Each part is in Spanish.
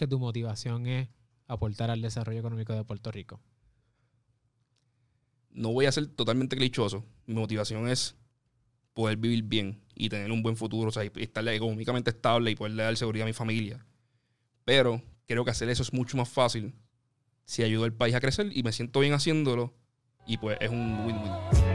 que tu motivación es aportar al desarrollo económico de Puerto Rico? No voy a ser totalmente clichoso. Mi motivación es poder vivir bien y tener un buen futuro, o sea, y estar económicamente estable y poder dar seguridad a mi familia. Pero creo que hacer eso es mucho más fácil si ayudo al país a crecer y me siento bien haciéndolo y pues es un win-win.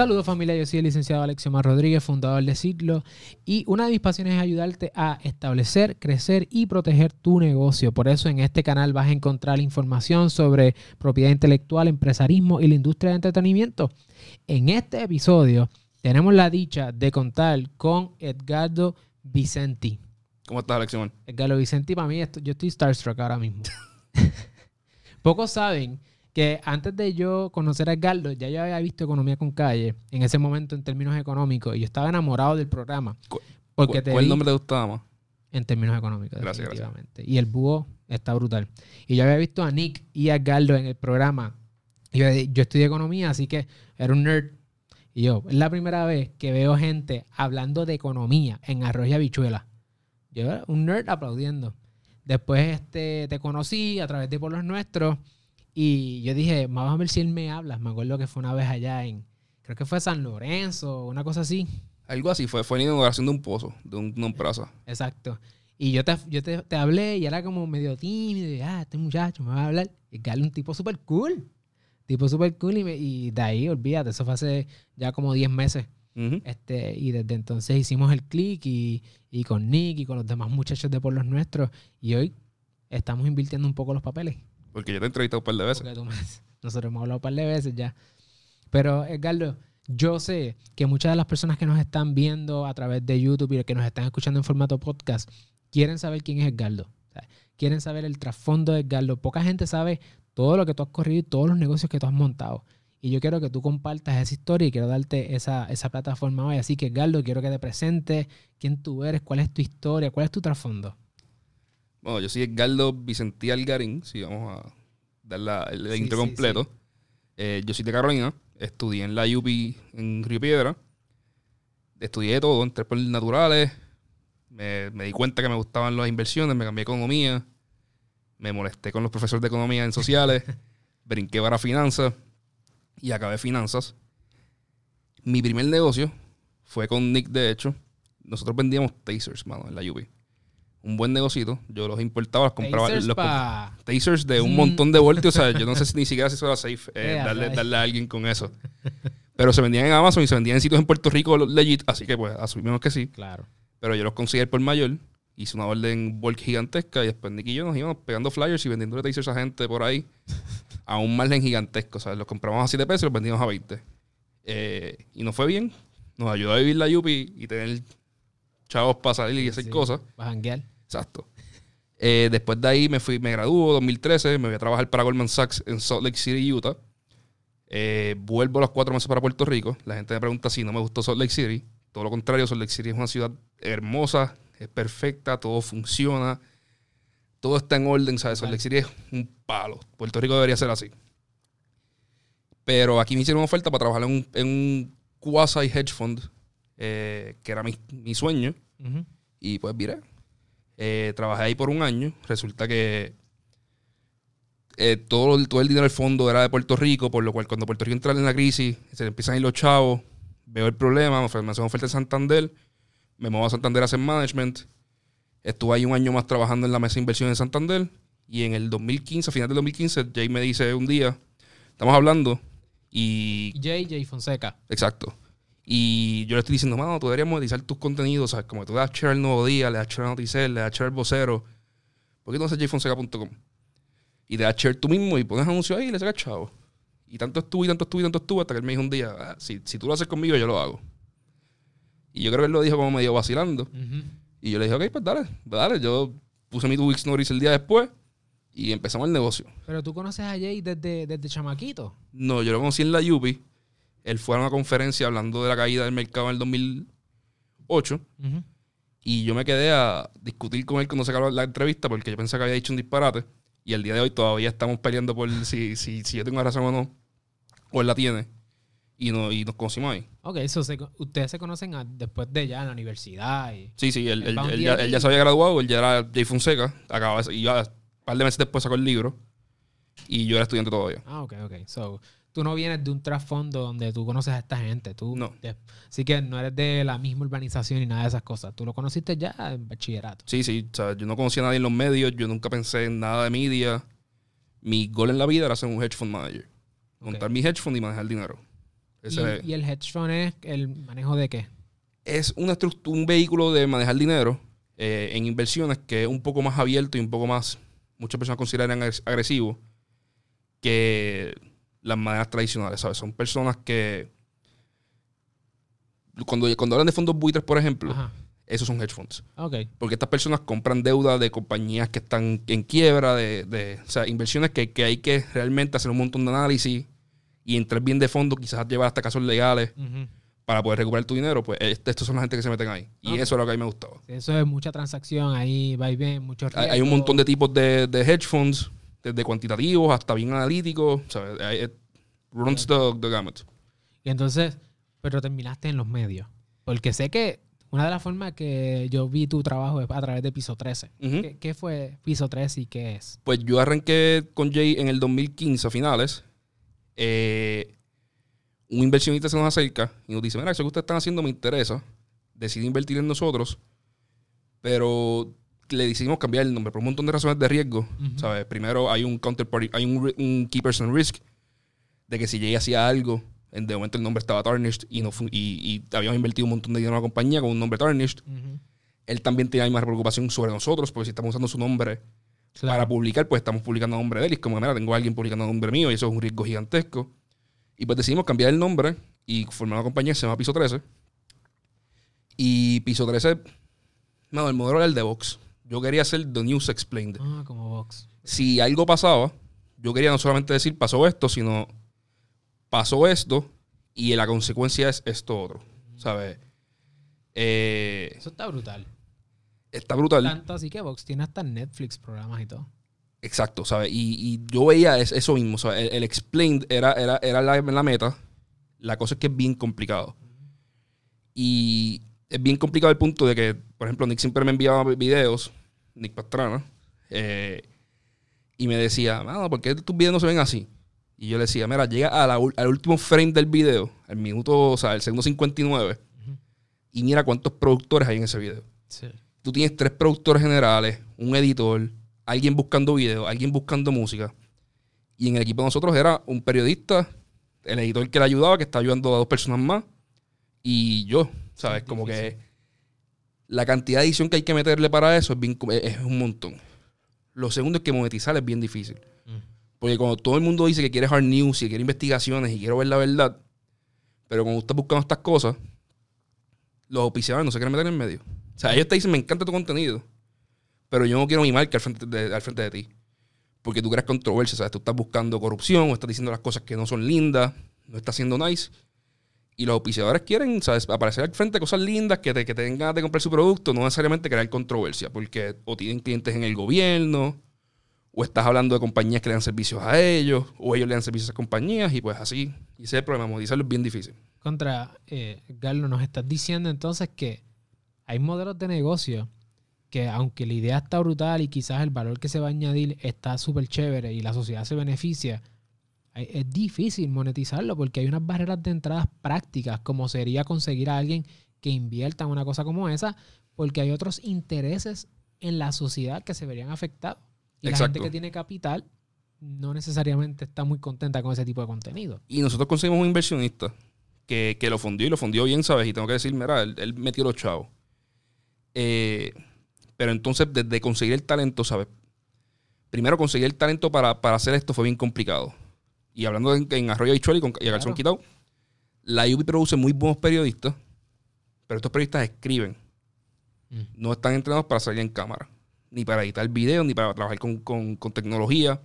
Saludos familia, yo soy el licenciado Alexiomar Rodríguez, fundador de Ciclo y una de mis pasiones es ayudarte a establecer, crecer y proteger tu negocio. Por eso en este canal vas a encontrar información sobre propiedad intelectual, empresarismo y la industria de entretenimiento. En este episodio tenemos la dicha de contar con Edgardo Vicenti. ¿Cómo estás, Alexiomar? Edgardo Vicenti, para mí, yo estoy starstruck ahora mismo. Pocos saben que antes de yo conocer a Edgardo, ya yo había visto Economía con Calle en ese momento en términos económicos y yo estaba enamorado del programa. Porque ¿Cuál nombre te gustaba más? En términos económicos, gracias, definitivamente. Y el búho está brutal. Y yo había visto a Nick y a Edgardo en el programa. Y yo, yo estudié economía, así que era un nerd. Y yo, es la primera vez que veo gente hablando de economía en arroz y habichuela. Yo era un nerd aplaudiendo. Después este, te conocí a través de Por los Nuestros y yo dije, vamos a ver si él me habla. Me acuerdo que fue una vez allá en, creo que fue San Lorenzo, una cosa así. Algo así, fue, fue en inauguración de un pozo, de un, una plaza. Exacto. Y yo te, yo te, te, hablé y era como medio tímido. Y, ah, este muchacho me va a hablar. Y Gale un tipo súper cool. Tipo súper cool. Y, y de ahí, olvídate, eso fue hace ya como 10 meses. este, y desde entonces hicimos el click y, y, con Nick y con los demás muchachos de Por los Nuestros. Y hoy estamos invirtiendo un poco los papeles. Porque yo te he entrevistado un par de veces. nosotros hemos hablado un par de veces ya. Pero, Edgardo, yo sé que muchas de las personas que nos están viendo a través de YouTube y que nos están escuchando en formato podcast quieren saber quién es Edgardo. quieren saber el trasfondo de Edgardo. Poca gente sabe todo lo que tú has corrido y todos los negocios que tú has montado. Y yo quiero que tú compartas esa historia y quiero darte esa, esa plataforma hoy. Así que, Edgardo, quiero que te presentes quién tú eres, cuál es tu historia, cuál es tu trasfondo. Bueno, yo soy Edgardo Vicentí Algarín, si vamos a dar la, el intro completo. Eh, yo soy de Carolina, estudié en la UP en Río Piedra. Estudié todo, entré por naturales. Me, me, di cuenta que me gustaban las inversiones, me cambié economía. Me molesté con los profesores de economía en sociales. brinqué para finanzas y acabé finanzas. Mi primer negocio fue con Nick, de hecho. Nosotros vendíamos tasers, mano, en la UP un buen negocito. Yo los importaba, los compraba. Tasers, los tasers de un montón de voltios. o sea, yo no sé si ni siquiera si eso era safe eh, darle, darle, a alguien con eso. Pero se vendían en Amazon y se vendían en sitios en Puerto Rico legit. Así que, pues, asumimos que sí. Claro. Pero yo los conseguí por mayor. Hice una orden bulk gigantesca y después Nick y yo nos íbamos pegando flyers y vendiendo tasers a gente por ahí a un margen gigantesco. O sea, los compramos a 7 pesos y los vendíamos a 20. Eh, y nos fue bien. Nos ayudó a vivir la Yupi y tener chavos para salir y hacer cosas. Para janguear. Exacto. Eh, después de ahí me fui, me graduó 2013, me voy a trabajar para Goldman Sachs en Salt Lake City, Utah. Eh, vuelvo a los cuatro meses para Puerto Rico. La gente me pregunta si no me gustó Salt Lake City. Todo lo contrario, Salt Lake City es una ciudad hermosa, es perfecta, todo funciona, todo está en orden. ¿sabes? Salt Lake City es un palo. Puerto Rico debería ser así. Pero aquí me hicieron una oferta para trabajar en un, quasi hedge fund eh, que era mi, mi sueño. Y pues miré. Eh, trabajé ahí por un año. Resulta que eh, todo, todo el dinero del fondo era de Puerto Rico, por lo cual cuando Puerto Rico entra en la crisis, se empiezan a ir los chavos, veo el problema, me hacen oferta en Santander, me muevo a Santander a hacer management. Estuve ahí un año más trabajando en la mesa de inversión en Santander. Y en el 2015, a final del 2015, Jay me dice un día, estamos hablando y... Jay, Jay Fonseca. Exacto. Y yo le estoy diciendo, mano, tú deberías monetizar tus contenidos, ¿sabes? Como tú le das share al Nuevo Día, le das share a Noticel, le das share al Vocero. ¿Por qué no haces jfonseca.com? Y te das share tú mismo y pones anuncio ahí y le sacas chavo. Y tanto estuve, y tanto estuve, y tanto estuve, hasta que él me dijo un día, ah, si, si, tú lo haces conmigo, yo lo hago. Y yo creo que él lo dijo como medio vacilando. Y yo le dije, ok, pues dale, dale. Yo puse mi two weeks notice el día después y empezamos el negocio. Pero tú conoces a Jay desde, desde chamaquito. No, yo lo conocí en la Yupi Él fue a una conferencia hablando de la caída del mercado en el 2008. Y yo me quedé a discutir con él cuando se acabó la entrevista porque yo pensé que había dicho un disparate. Y el día de hoy todavía estamos peleando por si, si, si yo tengo razón o no. O él la tiene. Y, no, y nos conocimos ahí. Ok, eso ustedes se conocen después de ya en la universidad. Y sí, sí, él, ya, se había graduado, él ya era Jay Fonseca. Acababa, y ya un par de meses después sacó el libro. Y yo era estudiante todavía. Ah, ok, ok. So, tú no vienes de un trasfondo donde tú conoces a esta gente. Tú, no. así que no eres de la misma urbanización ni nada de esas cosas. Tú lo conociste ya en bachillerato. Sí, sí. O sea, yo no conocía a nadie en los medios. Yo nunca pensé en nada de media. Mi gol en la vida era ser un hedge fund manager. Montar mi hedge fund y manejar el dinero. ¿Y, el hedge fund es el manejo de qué? Es una un vehículo de manejar dinero eh, en inversiones que es un poco más abierto y un poco más, muchas personas consideran agresivo que las maneras tradicionales, ¿sabes? Son personas que cuando, cuando hablan de fondos buitres, por ejemplo, esos son hedge funds. Okay. Porque estas personas compran deuda de compañías que están en quiebra, de, o sea, inversiones que, hay que realmente hacer un montón de análisis y entrar bien de fondo, quizás llevar hasta casos legales para poder recuperar tu dinero. Pues estos son la gente que se meten ahí. Y eso es lo que a mí me gustaba. Eso es mucha transacción, ahí va y bien, muchos hay, un montón de tipos de, de hedge funds desde cuantitativos hasta bien analíticos. ¿sabes? runs the, gamut. Y entonces, pero terminaste en los medios. Porque sé que una de las formas que yo vi tu trabajo es a través de Piso 13. ¿Qué, fue Piso 13 y qué es? Pues yo arranqué con Jay en el 2015 a finales. Eh, un inversionista se nos acerca y nos dice, mira, eso que ustedes están haciendo me interesa. Decidí invertir en nosotros. Pero le decidimos cambiar el nombre por un montón de razones de riesgo. ¿sabes? Primero hay un counterparty, hay un, un, key person risk de que si Jay hacía algo, en de momento el nombre estaba tarnished y, no y, habíamos invertido un montón de dinero en la compañía con un nombre tarnished. Él también tenía más preocupación sobre nosotros, porque si estamos usando su nombre para publicar, pues estamos publicando a nombre de él. Y es como, mira, tengo a alguien publicando a nombre mío y eso es un riesgo gigantesco. Y pues decidimos cambiar el nombre y formar una compañía que se llama Piso 13. Y Piso 13, no, el modelo era el de Vox. Yo quería hacer The News Explained. Ah, como Vox. Si algo pasaba, yo quería no solamente decir pasó esto, sino pasó esto y la consecuencia es esto otro. ¿Sabes? Eh, Eso está brutal. Está brutal. Tanto así que Vox tiene hasta Netflix programas y todo. Exacto, ¿sabes? Y, yo veía eso mismo. ¿sabes? El, explained era, era, era la, la, meta. La cosa es que es bien complicado. Y es bien complicado el punto de que, por ejemplo, Nick siempre me enviaba videos Nick Pastrana, eh, y me decía, mano, ¿por qué tus videos no se ven así? Y yo le decía, mira, llega al último frame del video, el minuto, o sea, el segundo 59, y mira cuántos productores hay en ese video. Tú tienes tres productores generales, un editor, alguien buscando video, alguien buscando música. Y en el equipo de nosotros era un periodista, el editor que le ayudaba, que está ayudando a dos personas más, y yo, ¿sabes? Como que la cantidad de edición que hay que meterle para eso es, un montón. Lo segundo es que monetizar es bien difícil. Porque cuando todo el mundo dice que quiere hard news y quiere investigaciones y quiere ver la verdad, pero cuando estás buscando estas cosas, los oficiales no se quieren meter en medio. O sea, ellos te dicen, me encanta tu contenido, pero yo no quiero mi marca al frente de, al frente de ti. Porque tú creas controversia, ¿sabes? Tú estás buscando corrupción o estás diciendo las cosas que no son lindas, no estás siendo nice. Y los auspiciadores quieren. Aparecer al frente de cosas lindas, que te, que tengan de comprar su producto, no necesariamente crear controversia, porque o tienen clientes en el gobierno, o estás hablando de compañías que le dan servicios a ellos, o ellos le dan servicios a compañías, y pues así. Y ese es el problema, monetizarlo es bien difícil. Contra, eh, Galo, nos estás diciendo entonces que hay modelos de negocio que aunque la idea está brutal y quizás el valor que se va a añadir está súper chévere y la sociedad se beneficia, es difícil monetizarlo porque hay unas barreras de entradas prácticas, como sería conseguir a alguien que invierta en una cosa como esa, porque hay otros intereses en la sociedad que se verían afectados. Y la gente que tiene capital no necesariamente está muy contenta con ese tipo de contenido. Y nosotros conseguimos un inversionista que, lo fundió y lo fundió bien, ¿sabes? Y tengo que decir, mira, él, metió los chavos. Eh, pero entonces, desde conseguir el talento, ¿sabes? Primero conseguir el talento para, para hacer esto fue bien complicado y hablando en, Arroyo y con, y a Garzón Quitado, la UP produce muy buenos periodistas, pero estos periodistas escriben. Mm. No están entrenados para salir en cámara, ni para editar videos, ni para trabajar con, tecnología.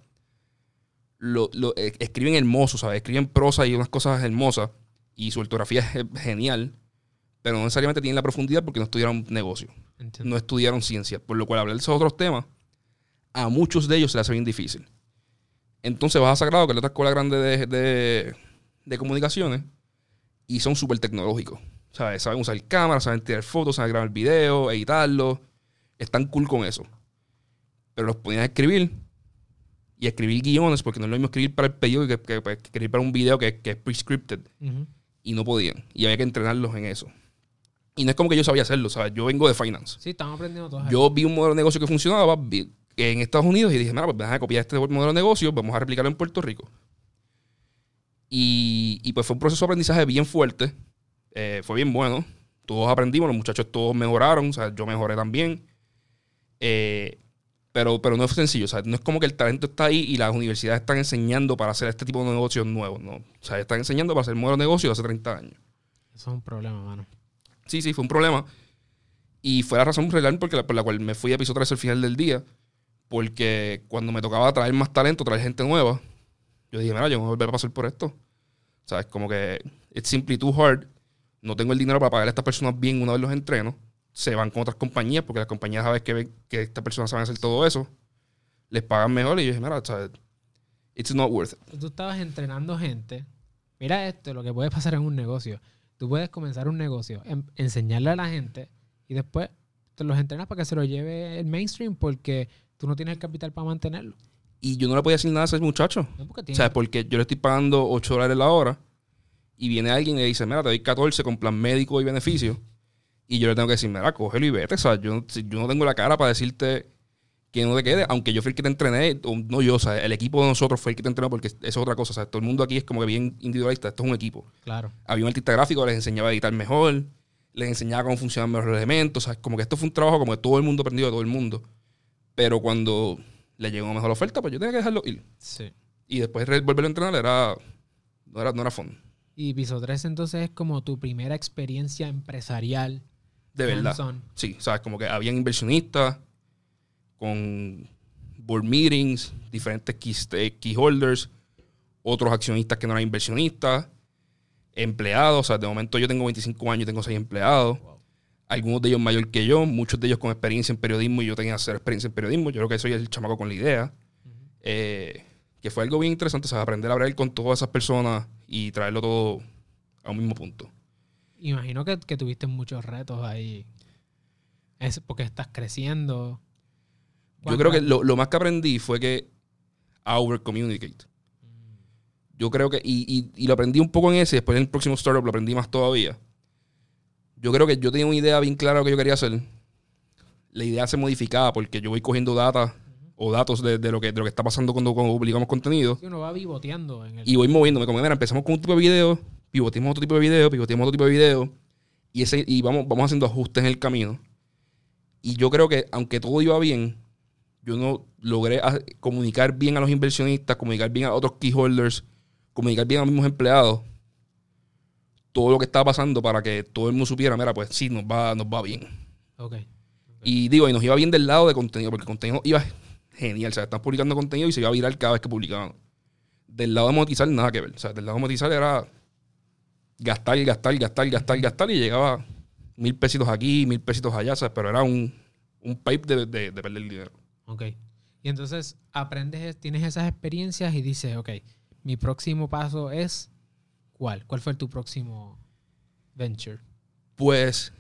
Lo, lo, eh, escriben hermoso, ¿sabes? Escriben prosa y unas cosas hermosas. y su ortografía es genial, pero no necesariamente tienen la profundidad porque no estudiaron negocio, no estudiaron ciencia, por lo cual hablar de esos otros temas, a muchos de ellos se les hace bien difícil. Entonces vas a Sagrado, que es la otra escuela grande de, de, comunicaciones, y son súper tecnológicos. ¿sabes? Saben usar cámaras, saben tirar fotos, saben grabar video, editarlo. Están cool con eso. Pero los ponían a escribir y escribir guiones, porque no es lo mismo escribir para el periódico que, escribir para un video que, es pre-scripted. Y no podían. Y había que entrenarlos en eso. Y no es como que yo sabía hacerlo, ¿sabes? Yo vengo de finance. Sí, estamos aprendiendo todo. Yo vi un modelo de negocio que funcionaba en Estados Unidos y dije, mira, pues a copiar este modelo de negocio, vamos a replicarlo en Puerto Rico. Y, y pues fue un proceso de aprendizaje bien fuerte. Eh, fue bien bueno. Todos aprendimos, los muchachos todos mejoraron, o sea, yo mejoré también. Eh, pero, pero no es sencillo, o sea, no es como que el talento está ahí y las universidades están enseñando para hacer este tipo de negocios nuevos, ¿no? O sea, están enseñando para hacer modelo de negocio de hace 30 años. Eso es un problema, mano. Sí, sí, fue un problema. Y fue la razón real porque por la cual me fui a piso 3 al final del día. Porque cuando me tocaba traer más talento, traer gente nueva, yo dije, mira, yo no voy a volver a pasar por esto. O sea, es como que it's simply too hard. No tengo el dinero para pagar a estas personas bien una vez los entreno se van con otras compañías porque las compañías saben que ven que estas personas saben hacer todo eso, les pagan mejor y yo dije, mira, it's not worth it. Tú estabas entrenando gente. Mira esto, lo que puede pasar en un negocio. Tú puedes comenzar un negocio, enseñarle a la gente y después te los entrenas para que se lo lleve el mainstream porque tú no tienes el capital para mantenerlo. Y yo no le podía decir nada a ese muchacho. No, porque o sea, porque yo le estoy pagando 8 dólares la hora y viene alguien y le dice, mira, te doy 14 con plan médico y beneficio y yo le tengo que decir, mira, cógelo y vete. O sea, yo, yo no tengo la cara para decirte que no te quede, aunque yo fui el que te entrené, no yo, o sea, el equipo de nosotros fue el que te entrenó porque eso es otra cosa. O sea, todo el mundo aquí es como que bien individualista, esto es un equipo. Claro. Había un artista gráfico, les enseñaba a editar mejor, les enseñaba cómo funcionan mejor los elementos. O sea, como que esto fue un trabajo como que todo el mundo aprendió de todo el mundo. Pero cuando le llegó una mejor oferta, pues yo tenía que dejarlo ir. Sí. Y después volverlo a entrenar era, no era, no era fun. Y Piso 3 entonces es como tu primera experiencia empresarial de verdad. Sí, sabes, como que habían inversionistas con board meetings, diferentes key, holders, otros accionistas que no eran inversionistas, empleados. O sea, de momento yo tengo 25 años y tengo 6 empleados. Algunos de ellos mayor que yo, muchos de ellos con experiencia en periodismo y yo tenía hacer experiencia en periodismo. Yo creo que soy el chamaco con la idea. Eh, que fue algo bien interesante, o sea, aprender a hablar con todas esas personas y traerlo todo a un mismo punto. Imagino que, tuviste muchos retos ahí. Es porque estás creciendo. Yo creo que lo, más que aprendí fue que over communicate. Mm. Yo creo que, y, y, lo aprendí un poco en ese, después en el próximo startup lo aprendí más todavía. Yo creo que yo tenía una idea bien clara de lo que yo quería hacer. La idea se modificaba porque yo voy cogiendo data o datos de, lo que, de lo que está pasando cuando, publicamos contenido. Y uno va vivoteando. Y voy moviéndome. Como, mira, empezamos con un tipo de video pivoteamos otro tipo de video, pivoteamos otro tipo de video y, ese, y vamos, vamos haciendo ajustes en el camino. Y yo creo que aunque todo iba bien, yo no logré comunicar bien a los inversionistas, comunicar bien a otros key holders, comunicar bien a los mismos empleados todo lo que estaba pasando para que todo el mundo supiera, mira, pues sí, nos va, nos va bien. Okay. Y digo, y nos iba bien del lado de contenido, porque el contenido iba genial. O sea, están publicando contenido y se iba a viral cada vez que publicaban. Del lado de monetizar, nada que ver. O sea, del lado de monetizar era gastar, gastar, gastar, gastar, gastar y llegaba mil pesitos aquí, mil pesitos allá, ¿sabes? pero era un, un pipe de, de, perder dinero. Ok. Y entonces aprendes, tienes esas experiencias y dices, ok, mi próximo paso es ¿cuál? ¿Cuál fue tu próximo venture? Pues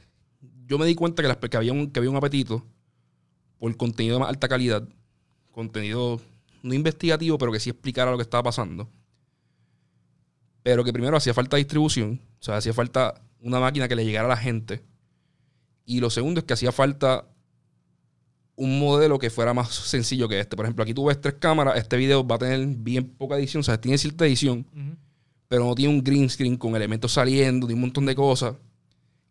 yo me di cuenta que, las, que, había un, que había un apetito por contenido de más alta calidad, contenido no investigativo, pero que sí explicara lo que estaba pasando pero que primero hacía falta distribución, o sea, hacía falta una máquina que le llegara a la gente. Y lo segundo es que hacía falta un modelo que fuera más sencillo que este. Por ejemplo, aquí tú ves tres cámaras, este video va a tener bien poca edición, o sea, tiene cierta edición, pero no tiene un green screen con elementos saliendo, de un montón de cosas.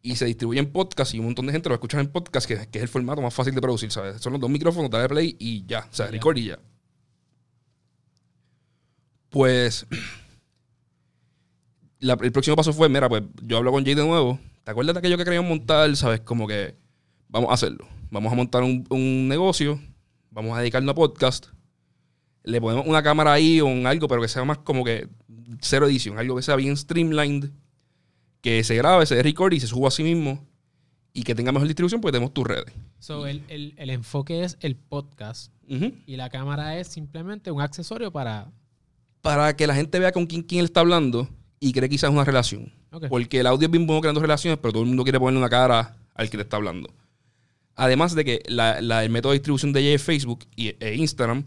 Y se distribuye en podcast y un montón de gente lo escucha en podcast, que, es el formato más fácil de producir, ¿sabes? Son los dos micrófonos, dale play y ya, o sea, record y ya. Pues el próximo paso fue, mira, pues yo hablo con Jay de nuevo. ¿Te acuerdas de aquello que queríamos montar? ¿Sabes? Como que vamos a hacerlo. Vamos a montar un, negocio. Vamos a dedicarnos a podcast. Le ponemos una cámara ahí o un algo, pero que sea más como que cero edición. Algo que sea bien streamlined. que se grabe, se dé record y se suba a sí mismo y que tenga mejor distribución porque tenemos tus redes. So, el, el, el enfoque es el podcast y la cámara es simplemente un accesorio para... Para que la gente vea con quién, quién él está hablando y cree quizás una relación. Porque el audio es bien bueno creando relaciones, pero todo el mundo quiere ponerle una cara al que te está hablando. Además de que la, el método de distribución de ella es Facebook y, e Instagram.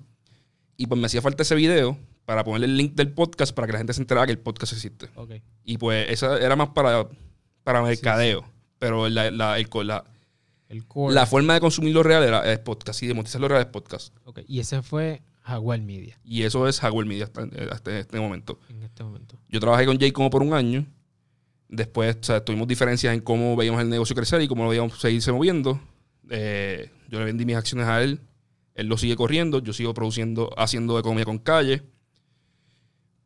Y pues me hacía falta ese video para ponerle el link del podcast para que la gente se enterara que el podcast existe. Y pues esa era más para, para mercadeo. Pero la, la, el, la, la forma de consumir lo real era el podcast y de monetizar lo real es podcast. Y ese fue Jaguar Media. Y eso es Jaguar Media hasta, este momento. En este momento. Yo trabajé con Jay como por un año. Después tuvimos diferencias en cómo veíamos el negocio crecer y cómo lo veíamos seguirse moviendo. Eh, yo le vendí mis acciones a él. Él lo sigue corriendo. Yo sigo produciendo, haciendo economía con calle.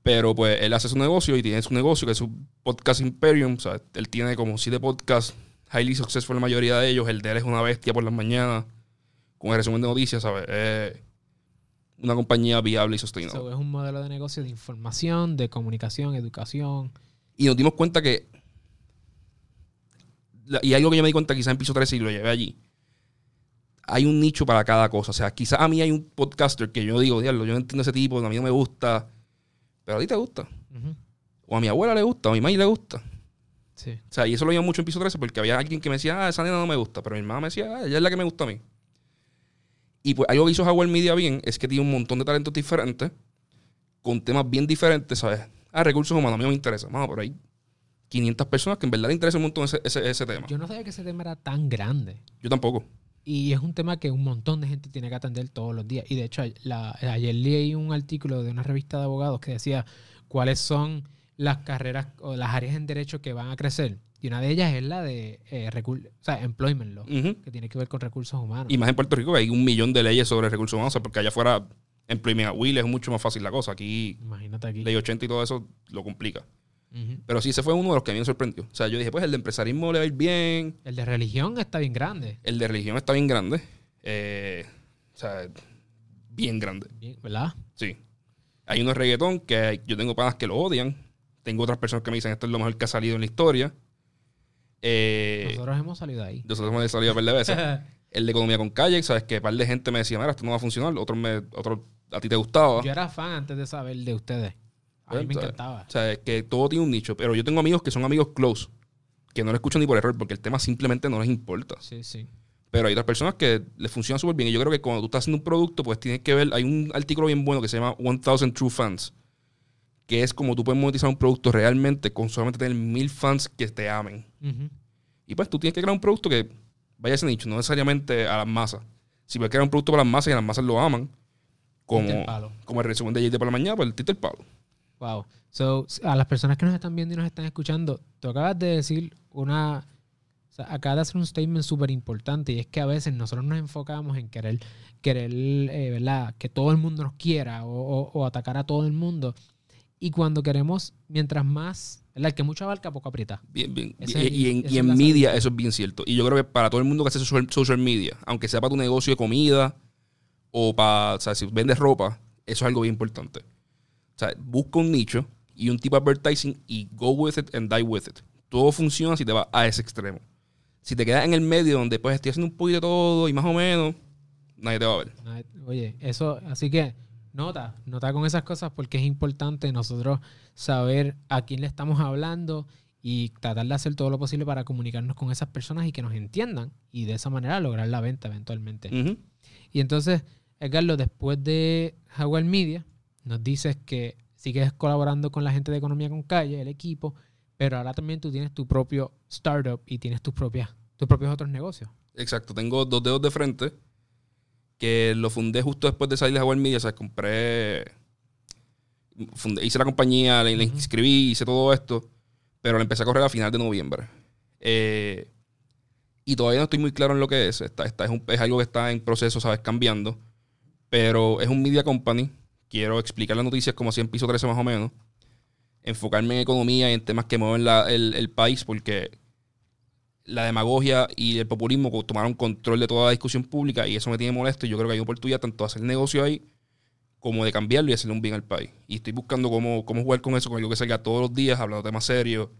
Pero pues él hace su negocio y tiene su negocio, que es su podcast Imperium. O sea, él tiene como siete podcasts highly successful la mayoría de ellos. El de él es una bestia por las mañanas. Con el resumen de noticias, ¿sabes? una compañía viable y sostenible. es un modelo de negocio de información, de comunicación, educación. Y nos dimos cuenta que. Y algo que yo me di cuenta quizás en piso 13 y lo llevé allí. Hay un nicho para cada cosa. O sea, quizás a mí hay un podcaster que yo digo, diablo, yo no entiendo ese tipo, a mí no me gusta. Pero a ti te gusta. O a mi abuela le gusta, o a mi madre le gusta. Sí. O sea, y eso lo llevo mucho en piso 13 porque había alguien que me decía, ah, esa nena no me gusta. Pero mi mamá me decía, ah, ella es la que me gusta a mí. Y pues algo que hizo Howard Media bien es que tiene un montón de talentos diferentes, con temas bien diferentes, ¿sabes? Ah, recursos humanos, a mí no me interesa. Vamos, por ahí 500 personas que en verdad le interesa un montón ese, ese, tema. Yo no sabía que ese tema era tan grande. Yo tampoco. Y es un tema que un montón de gente tiene que atender todos los días. Y de hecho, ayer leí un artículo de una revista de abogados que decía cuáles son las carreras o las áreas en derecho que van a crecer. Y una de ellas es la de eh, o sea, employment law, que tiene que ver con recursos humanos. Y más en Puerto Rico que hay un millón de leyes sobre recursos humanos, porque allá afuera employment at will es mucho más fácil la cosa. Aquí, Imagínate aquí. ley 80 y todo eso lo complica. Pero sí, ese fue uno de los que a mí me sorprendió. O sea, yo dije, pues el de empresarismo le va a ir bien. El de religión está bien grande. El de religión está bien grande. Eh, o sea, bien grande. ¿Verdad? Sí. Hay unos reggaetón que yo tengo panas que lo odian. Tengo otras personas que me dicen esto es lo mejor que ha salido en la historia. Eh, nosotros hemos salido ahí. Nosotros hemos salido a par de veces. el de economía con calle, sabes que un par de gente me decía, mira, esto no va a funcionar. Otros me, otro, a ti te gustaba. Yo era fan antes de saber de ustedes. A mí me encantaba. O sea, que todo tiene un nicho. Pero yo tengo amigos que son amigos close, que no lo escuchan ni por error, porque el tema simplemente no les importa. Sí, sí. Pero hay otras personas que les funciona súper bien. Y yo creo que cuando tú estás haciendo un producto, pues tienes que ver. Hay un artículo bien bueno que se llama 1000 True Fans que es como tú puedes monetizar un producto realmente con solamente tener mil fans que te amen. Y pues tú tienes que crear un producto que vaya a ese nicho, no necesariamente a las masas. Si puedes crear un producto para las masas y las masas lo aman, como, el, como el resumen de JT por la mañana, pues el título el palo. Wow. So, a las personas que nos están viendo y nos están escuchando, tú acabas de decir una. O sea, acabas de hacer un statement súper importante y es que a veces nosotros nos enfocamos en querer, querer eh, ¿verdad? Que todo el mundo nos quiera o atacar a todo el mundo. Y cuando queremos, mientras más, El que mucho abarca, poco aprieta. Bien, bien. y, en, media eso es bien cierto. Y yo creo que para todo el mundo que hace social, media, aunque sea para tu negocio de comida o para, o sea, si vendes ropa, eso es algo bien importante. Sea, busca un nicho y un tipo de advertising y go with it and die with it. Todo funciona si te vas a ese extremo. Si te quedas en el medio donde pues estoy haciendo un poquito de todo y más o menos, nadie te va a ver. Oye, eso, así que Nota, nota con esas cosas porque es importante nosotros saber a quién le estamos hablando y tratar de hacer todo lo posible para comunicarnos con esas personas y que nos entiendan y de esa manera lograr la venta eventualmente. Y entonces, Edgardo, después de Jaguar Media, nos dices que sigues colaborando con la gente de Economía con Calle, el equipo, pero ahora también tú tienes tu propio startup y tienes tus, propias, tus propios otros negocios. Exacto, tengo dos dedos de frente que lo fundé justo después de salir de Jaguar Media. O sea, compré. hice la compañía, le, inscribí, hice todo esto. Pero la empecé a correr a final de noviembre. Eh, y todavía no estoy muy claro en lo que es. Esta, es, es, algo que está en proceso, ¿sabes? Cambiando. Pero es un media company. Quiero explicar las noticias como si en piso 13 más o menos. Enfocarme en economía y en temas que mueven el, el país porque la demagogia y el populismo tomaron control de toda la discusión pública y eso me tiene molesto. Y yo creo que hay oportunidad tanto de hacer negocio ahí como de cambiarlo y hacerle un bien al país. Y estoy buscando cómo, cómo jugar con eso, con algo que salga todos los días, hablando de temas serios,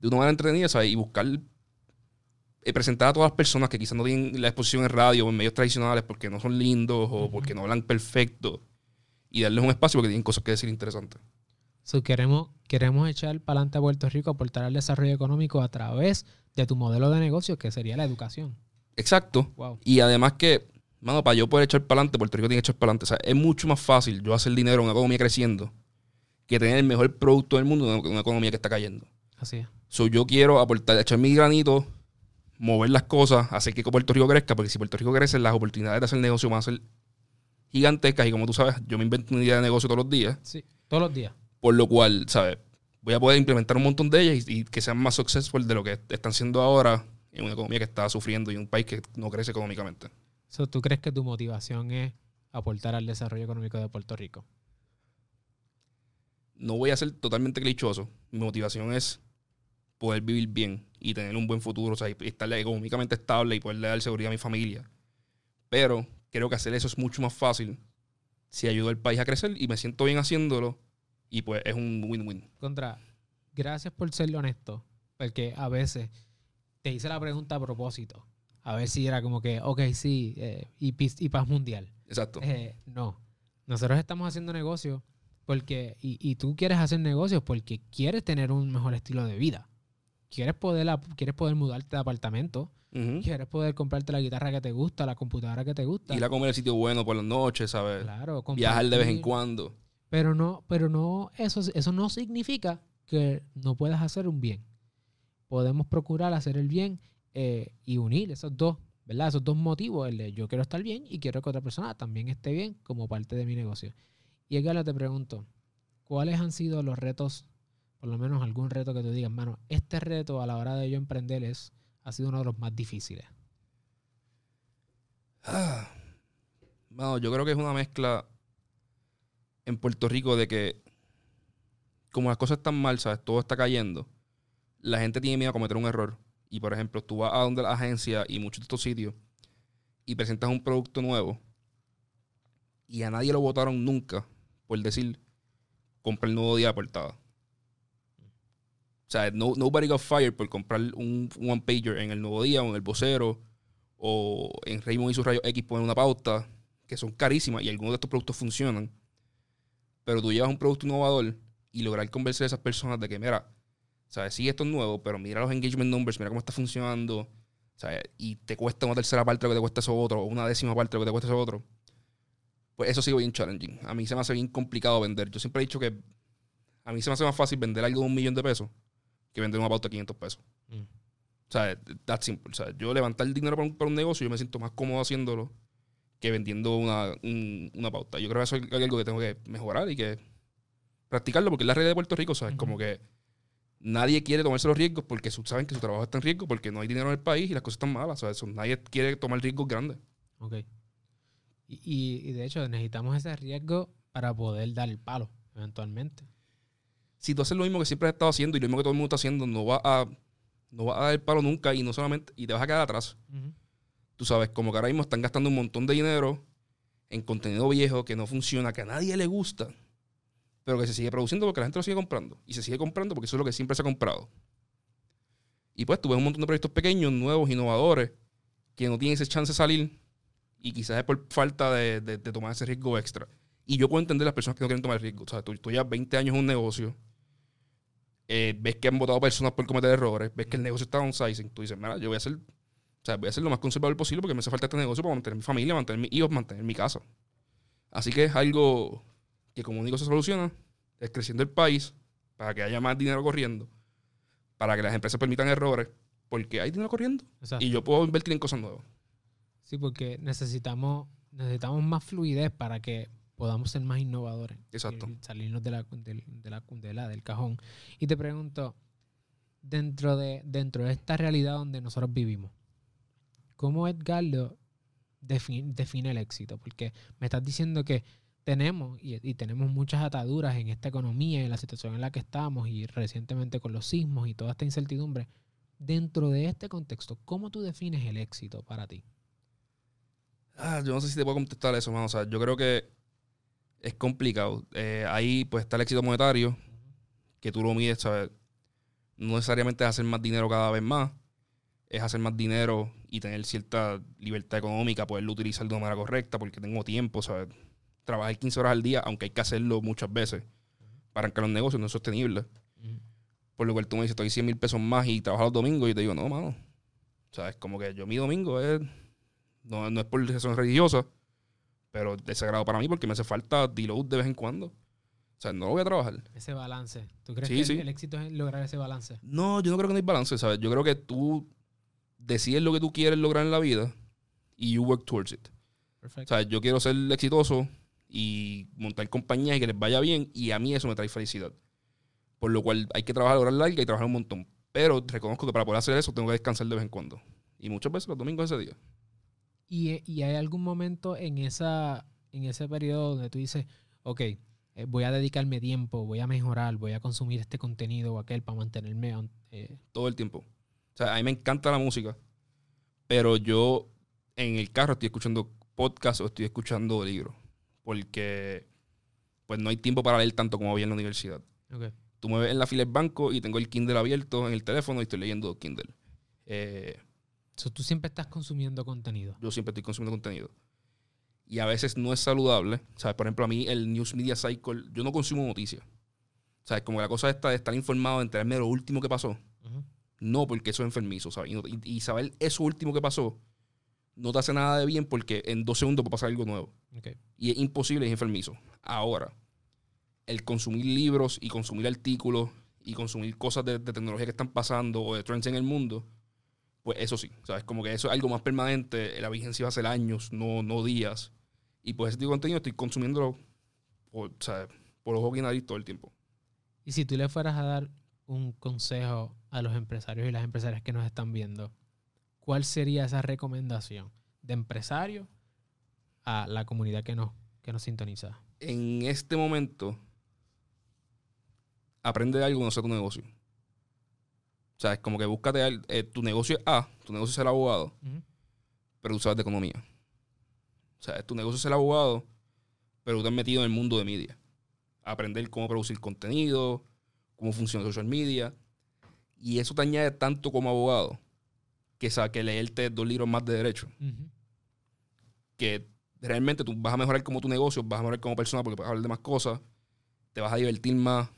de una manera entretenida, ¿sabes? Y buscar eh, presentar a todas las personas que quizás no tienen la exposición en radio o en medios tradicionales porque no son lindos o porque no hablan perfecto y darles un espacio porque tienen cosas que decir interesantes. So, queremos, queremos echar para adelante a Puerto Rico, aportar al desarrollo económico a través de tu modelo de negocio, que sería la educación. Exacto. Y además que, mano, para yo poder echar para adelante, Puerto Rico tiene que echar para adelante. O sea, es mucho más fácil yo hacer dinero en una economía creciendo que tener el mejor producto del mundo en una economía que está cayendo. Así es. So, yo quiero aportar, echar mi granito, mover las cosas, hacer que Puerto Rico crezca, porque si Puerto Rico crece, las oportunidades de hacer negocio van a ser gigantescas. Y como tú sabes, yo me invento una idea de negocio todos los días. Sí, todos los días. Por lo cual, ¿sabes? Voy a poder implementar un montón de ellas y, que sean más successful de lo que están siendo ahora en una economía que está sufriendo y un país que no crece económicamente. ¿Tú crees que tu motivación es aportar al desarrollo económico de Puerto Rico? No voy a ser totalmente clichoso. Mi motivación es poder vivir bien y tener un buen futuro, o sea, y estar económicamente estable y poderle dar seguridad a mi familia. Pero creo que hacer eso es mucho más fácil si ayudo al país a crecer y me siento bien haciéndolo y pues es un win-win. Contra, gracias por ser honesto, porque a veces te hice la pregunta a propósito. A ver si era como que, ok, sí, eh, y, y, paz mundial. Exacto. Eh, no. Nosotros estamos haciendo negocios porque, y, y, tú quieres hacer negocios porque quieres tener un mejor estilo de vida. Quieres poder, quieres poder mudarte de apartamento. Quieres poder comprarte la guitarra que te gusta, la computadora que te gusta. Ir a comer el sitio bueno por las noches, ¿sabes? Claro. Viajar de vez en cuando. Pero no, pero no, eso, eso no significa que no puedas hacer un bien. Podemos procurar hacer el bien eh, y unir esos dos, ¿verdad? Esos dos motivos, el de yo quiero estar bien y quiero que otra persona también esté bien como parte de mi negocio. Y Edgar, te pregunto, ¿cuáles han sido los retos, por lo menos algún reto que tú digas, mano, este reto a la hora de yo emprender ha sido uno de los más difíciles? Ah, yo creo que es una mezcla en Puerto Rico de que como las cosas están mal, ¿sabes? Todo está cayendo. La gente tiene miedo a cometer un error. Y por ejemplo, tú vas a donde la agencia y muchos de estos sitios y presentas un producto nuevo y a nadie lo votaron nunca por decir compra el nuevo día de portada. O sea, no, nobody got fired por comprar un, one pager en el nuevo día o en el vocero o en Raymond y sus rayos X ponen una pauta que son carísimas y algunos de estos productos funcionan pero tú llevas un producto innovador y lograr convencer a esas personas de que, mira, ¿sabes? Sí, esto es nuevo, pero mira los engagement numbers, mira cómo está funcionando, ¿sabes? Y te cuesta una tercera parte lo que te cuesta eso otro, o una décima parte lo que te cuesta eso otro. Pues eso sigue bien challenging. A mí se me hace bien complicado vender. Yo siempre he dicho que a mí se me hace más fácil vender algo de un millón de pesos que vender una pauta de 500 pesos. Mm. O sea, that's simple. O sea, yo levantar el dinero para un, para un negocio, yo me siento más cómodo haciéndolo que vendiendo una, una pauta. Yo creo que eso es algo que tengo que mejorar y que practicarlo porque es la realidad de Puerto Rico, ¿sabes? Como que nadie quiere tomarse los riesgos porque saben que su trabajo está en riesgo, porque no hay dinero en el país y las cosas están malas, ¿sabes? Nadie quiere tomar riesgos grandes. Ok. Y, y, de hecho necesitamos ese riesgo para poder dar el palo, eventualmente. Si tú haces lo mismo que siempre has estado haciendo y lo mismo que todo el mundo está haciendo, no va a, no va a dar el palo nunca y no solamente, y te vas a quedar atrás tú sabes, como que ahora mismo están gastando un montón de dinero en contenido viejo que no funciona, que a nadie le gusta, pero que se sigue produciendo porque la gente lo sigue comprando. Y se sigue comprando porque eso es lo que siempre se ha comprado. Y pues tú ves un montón de proyectos pequeños, nuevos, innovadores, que no tienen ese chance de salir y quizás es por falta de, tomar ese riesgo extra. Y yo puedo entender las personas que no quieren tomar el riesgo. O sea, tú, tú ya 20 años en un negocio, eh, ves que han votado personas por cometer errores, ves que el negocio está downsizing, tú dices, mira, yo voy a hacer o sea, voy a ser lo más conservador posible porque me hace falta este negocio para mantener mi familia, mantener mis hijos, mantener mi casa. Así que es algo que como único se soluciona es creciendo el país para que haya más dinero corriendo, para que las empresas permitan errores, porque hay dinero corriendo y yo puedo invertir en cosas nuevas. Sí, porque necesitamos, necesitamos más fluidez para que podamos ser más innovadores. Exacto. salirnos de la, de, la, del cajón. Y te pregunto, dentro de, dentro de esta realidad donde nosotros vivimos, ¿Cómo Edgardo define, define el éxito? Porque me estás diciendo que tenemos y, tenemos muchas ataduras en esta economía y en la situación en la que estamos y recientemente con los sismos y toda esta incertidumbre. Dentro de este contexto, ¿cómo tú defines el éxito para ti? Ah, yo no sé si te puedo contestar eso, O sea, yo creo que es complicado. Eh, ahí pues está el éxito monetario, que tú lo mides, ¿sabes? no necesariamente es hacer más dinero cada vez más, es hacer más dinero y tener cierta libertad económica, poderlo utilizar de una manera correcta porque tengo tiempo, ¿sabes? Trabajar 15 horas al día, aunque hay que hacerlo muchas veces para arrancar un negocio, no es sostenible. Por lo cual tú me dices, estoy 100 mil pesos más y trabajo los domingos y te digo, no, mano. O sea, es como que yo mi domingo es, no, es por razón religiosa, pero es sagrado para mí porque me hace falta deload de vez en cuando. O sea, no voy a trabajar. Ese balance. ¿Tú crees que El, éxito es lograr ese balance? No, yo no creo que no hay balance, ¿sabes? Yo creo que tú decides lo que tú quieres lograr en la vida y you work towards it. Perfecto. O sea, yo quiero ser exitoso y montar compañías y que les vaya bien y a mí eso me trae felicidad. Por lo cual hay que trabajar horas largas y trabajar un montón. Pero reconozco que para poder hacer eso tengo que descansar de vez en cuando. Y muchas veces los domingos ese día. ¿Y, y hay algún momento en, esa, en ese periodo donde tú dices, ok, eh, voy a dedicarme tiempo, voy a mejorar, voy a consumir este contenido o aquel para mantenerme... Eh? Todo el tiempo. O sea, a mí me encanta la música, pero yo en el carro estoy escuchando podcast o estoy escuchando libros, porque pues no hay tiempo para leer tanto como había en la universidad. Okay. Tú me ves en la fila del banco y tengo el Kindle abierto en el teléfono y estoy leyendo Kindle. Eh, tú siempre estás consumiendo contenido. Yo siempre estoy consumiendo contenido. Y a veces no es saludable. ¿Sabes? Por ejemplo, a mí el News Media Cycle, yo no consumo noticias. ¿Sabes? Como la cosa esta de estar informado, de enterarme de lo último que pasó. No, porque eso es enfermizo, ¿sabes? Y, saber eso último que pasó no te hace nada de bien porque en dos segundos puede pasar algo nuevo. Y es imposible, es enfermizo. Ahora, el consumir libros y consumir artículos y consumir cosas de, tecnología que están pasando o de trends en el mundo, pues eso sí, ¿sabes? Como que eso es algo más permanente, la vigencia va a ser años, no, no días. Y pues ese tipo de contenido estoy consumiéndolo por, ¿sabes? por ojo y nariz todo el tiempo. Y si tú le fueras a dar un consejo a los empresarios y las empresarias que nos están viendo, ¿cuál sería esa recomendación de empresario a la comunidad que nos, que nos sintoniza? En este momento, aprende algo no sé tu negocio. O sea, es como que búscate, eh, tu negocio es A, tu negocio es el abogado, pero tú sabes de economía. O sea, tu negocio es el abogado, pero tú te has metido en el mundo de media. Aprender cómo producir contenido, cómo funciona social media. Y eso te añade tanto como abogado que, sabe que leerte dos libros más de derecho. Que realmente tú vas a mejorar como tu negocio, vas a mejorar como persona porque puedes hablar de más cosas, te vas a divertir más,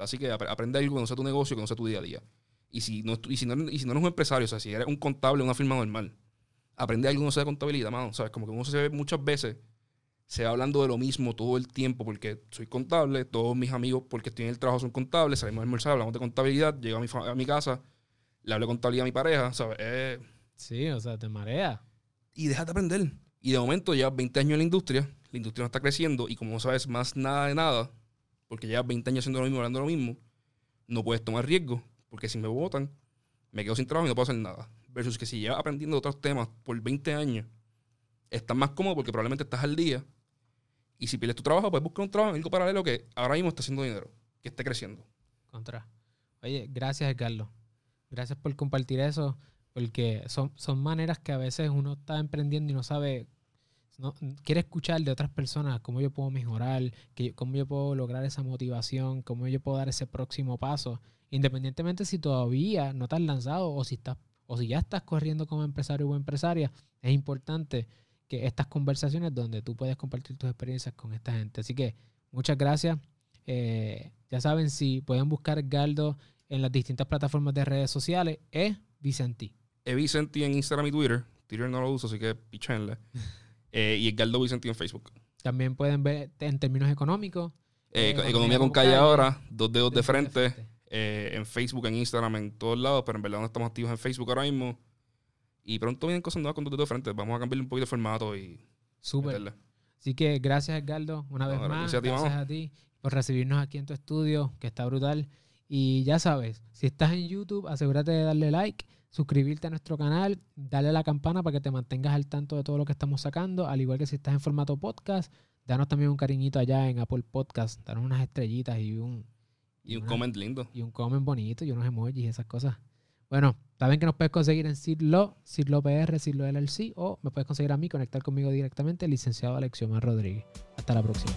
Así que aprende algo que no sea tu negocio, que no sea tu día a día. Y si no, y si no, y si no eres un empresario, o sea, si eres un contable una firma normal, aprende algo no sea de contabilidad, mano. ¿Sabes? Como que uno se ve muchas veces, se va hablando de lo mismo todo el tiempo porque soy contable, todos mis amigos porque estoy en el trabajo son contables, salimos a almorzar, hablamos de contabilidad, llego a mi, a mi casa, le hablo de contabilidad a mi pareja, ¿sabes? Eh, sí, o sea, te marea. Y déjate aprender. Y de momento ya 20 años en la industria, la industria no está creciendo y como no sabes más nada de nada, porque llevas 20 años haciendo lo mismo, hablando lo mismo, no puedes tomar riesgo, porque si me votan, me quedo sin trabajo y no puedo hacer nada. Versus que si llevas aprendiendo otros temas por 20 años, estás más cómodo porque probablemente estás al día. Y si pierdes tu trabajo, puedes buscar un trabajo en algo paralelo que ahora mismo está haciendo dinero, que esté creciendo. Contra. Oye, gracias, Carlos. Gracias por compartir eso, porque son, son maneras que a veces uno está emprendiendo y no sabe no, quiere escuchar de otras personas cómo yo puedo mejorar, que, cómo yo puedo lograr esa motivación, cómo yo puedo dar ese próximo paso, independientemente si todavía no estás lanzado o si estás o si ya estás corriendo como empresario o empresaria, es importante que estas conversaciones donde tú puedes compartir tus experiencias con esta gente. Así que muchas gracias. Eh, ya saben, si pueden buscar Galdo en las distintas plataformas de redes sociales, es Vicenti. Es Vicenti en Instagram y Twitter. Twitter no lo uso, así que pichenle. Eh, y Edgardo Vicente en Facebook. También pueden ver en términos económicos. Eh, eh, economía, con calle, ahora, dos dedos de, frente. en Facebook, en Instagram, en todos lados, pero en verdad no estamos activos en Facebook ahora mismo. Y pronto vienen cosas nuevas con dos dedos de frente. Vamos a cambiar un poquito de formato y. Súper. Así que gracias, Edgardo, una vez más. Gracias, a ti, por recibirnos aquí en tu estudio, que está brutal. Y ya sabes, si estás en YouTube, asegúrate de darle like suscribirte a nuestro canal, darle a la campana para que te mantengas al tanto de todo lo que estamos sacando, al igual que si estás en formato podcast, danos también un cariñito allá en Apple Podcast, danos unas estrellitas y un... Y, un comment lindo. Y un comment bonito y unos emojis y esas cosas. Bueno, saben que nos puedes conseguir en Cirlo, Cirlo PR, Cirlo LLC o me puedes conseguir a mí, conectar conmigo directamente, el licenciado Alexiomar Rodríguez. Hasta la próxima.